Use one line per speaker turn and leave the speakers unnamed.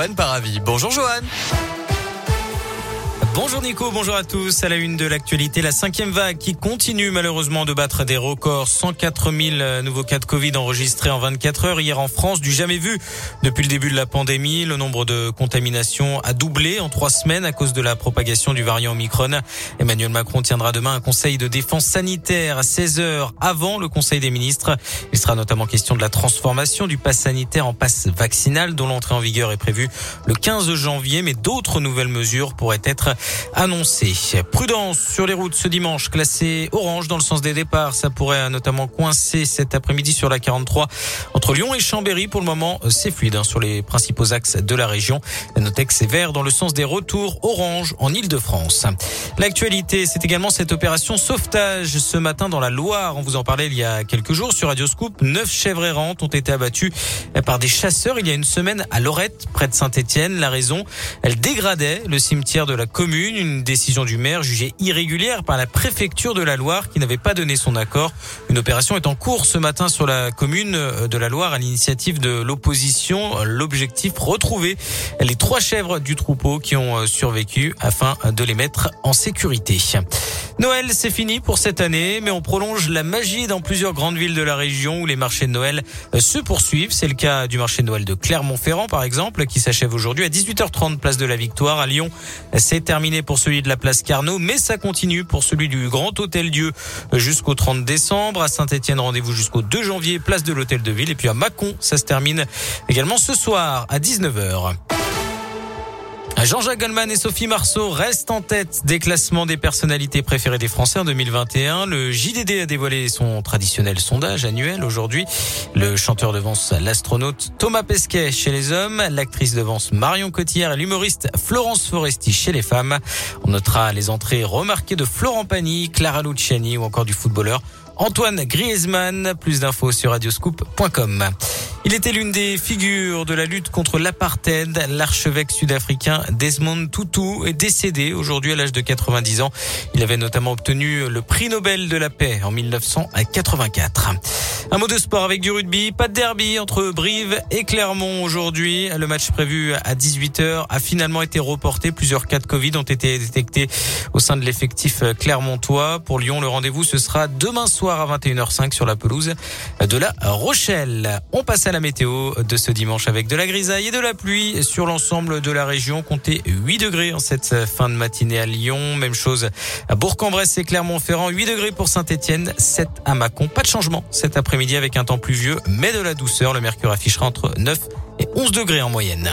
Johan Paravi. Bonjour Johan.
Bonjour Nico, bonjour à tous. À la une de l'actualité, la cinquième vague qui continue malheureusement de battre des records. 104 000 nouveaux cas de Covid enregistrés en 24 heures hier en France, du jamais vu depuis le début de la pandémie. Le nombre de contaminations a doublé en trois semaines à cause de la propagation du variant Omicron. Emmanuel Macron tiendra demain un conseil de défense sanitaire à 16 heures avant le conseil des ministres. Il sera notamment question de la transformation du pass sanitaire en passe vaccinal dont l'entrée en vigueur est prévue le 15 janvier, mais d'autres nouvelles mesures pourraient être annoncé. Prudence sur les routes ce dimanche, classé orange dans le sens des départs. Ça pourrait notamment coincer cet après-midi sur la 43 entre Lyon et Chambéry. Pour le moment, c'est fluide hein, sur les principaux axes de la région. Notez que c'est vert dans le sens des retours, orange en Ile-de-France. L'actualité, c'est également cette opération sauvetage ce matin dans la Loire. On vous en parlait il y a quelques jours sur Radio Scoop. Neuf chèvres errantes ont été abattues par des chasseurs il y a une semaine à Lorette, près de Saint-Étienne. La raison, elles dégradaient le cimetière de la commune une décision du maire jugée irrégulière par la préfecture de la Loire qui n'avait pas donné son accord. Une opération est en cours ce matin sur la commune de la Loire à l'initiative de l'opposition. L'objectif, retrouver les trois chèvres du troupeau qui ont survécu afin de les mettre en sécurité. Noël, c'est fini pour cette année, mais on prolonge la magie dans plusieurs grandes villes de la région où les marchés de Noël se poursuivent. C'est le cas du marché de Noël de Clermont-Ferrand, par exemple, qui s'achève aujourd'hui à 18h30, place de la Victoire. À Lyon, c'est terminé pour celui de la place Carnot, mais ça continue pour celui du Grand Hôtel Dieu jusqu'au 30 décembre. À Saint-Etienne, rendez-vous jusqu'au 2 janvier, place de l'Hôtel de Ville. Et puis à Mâcon, ça se termine également ce soir à 19h. Jean-Jacques Goldman et Sophie Marceau restent en tête des classements des personnalités préférées des Français en 2021. Le JDD a dévoilé son traditionnel sondage annuel aujourd'hui. Le chanteur devance l'astronaute Thomas Pesquet chez les hommes, l'actrice devance Marion Cotillard et l'humoriste Florence Foresti chez les femmes. On notera les entrées remarquées de Florent Pagny, Clara Luciani ou encore du footballeur Antoine Griezmann. Plus d'infos sur radioscoop.com. Il était l'une des figures de la lutte contre l'apartheid. L'archevêque sud-africain Desmond Tutu est décédé aujourd'hui à l'âge de 90 ans. Il avait notamment obtenu le prix Nobel de la paix en 1984. Un mot de sport avec du rugby. Pas de derby entre Brive et Clermont aujourd'hui. Le match prévu à 18h a finalement été reporté. Plusieurs cas de Covid ont été détectés au sein de l'effectif clermontois. Pour Lyon, le rendez-vous ce sera demain soir à 21h05 sur la pelouse de la Rochelle. On passe à la météo de ce dimanche avec de la grisaille et de la pluie sur l'ensemble de la région. Comptez 8 degrés en cette fin de matinée à Lyon. Même chose à Bourg-en-Bresse et Clermont-Ferrand. 8 degrés pour Saint-Etienne, 7 à Mâcon. Pas de changement cet après-midi avec un temps pluvieux, mais de la douceur. Le mercure affichera entre 9 et 11 degrés en moyenne.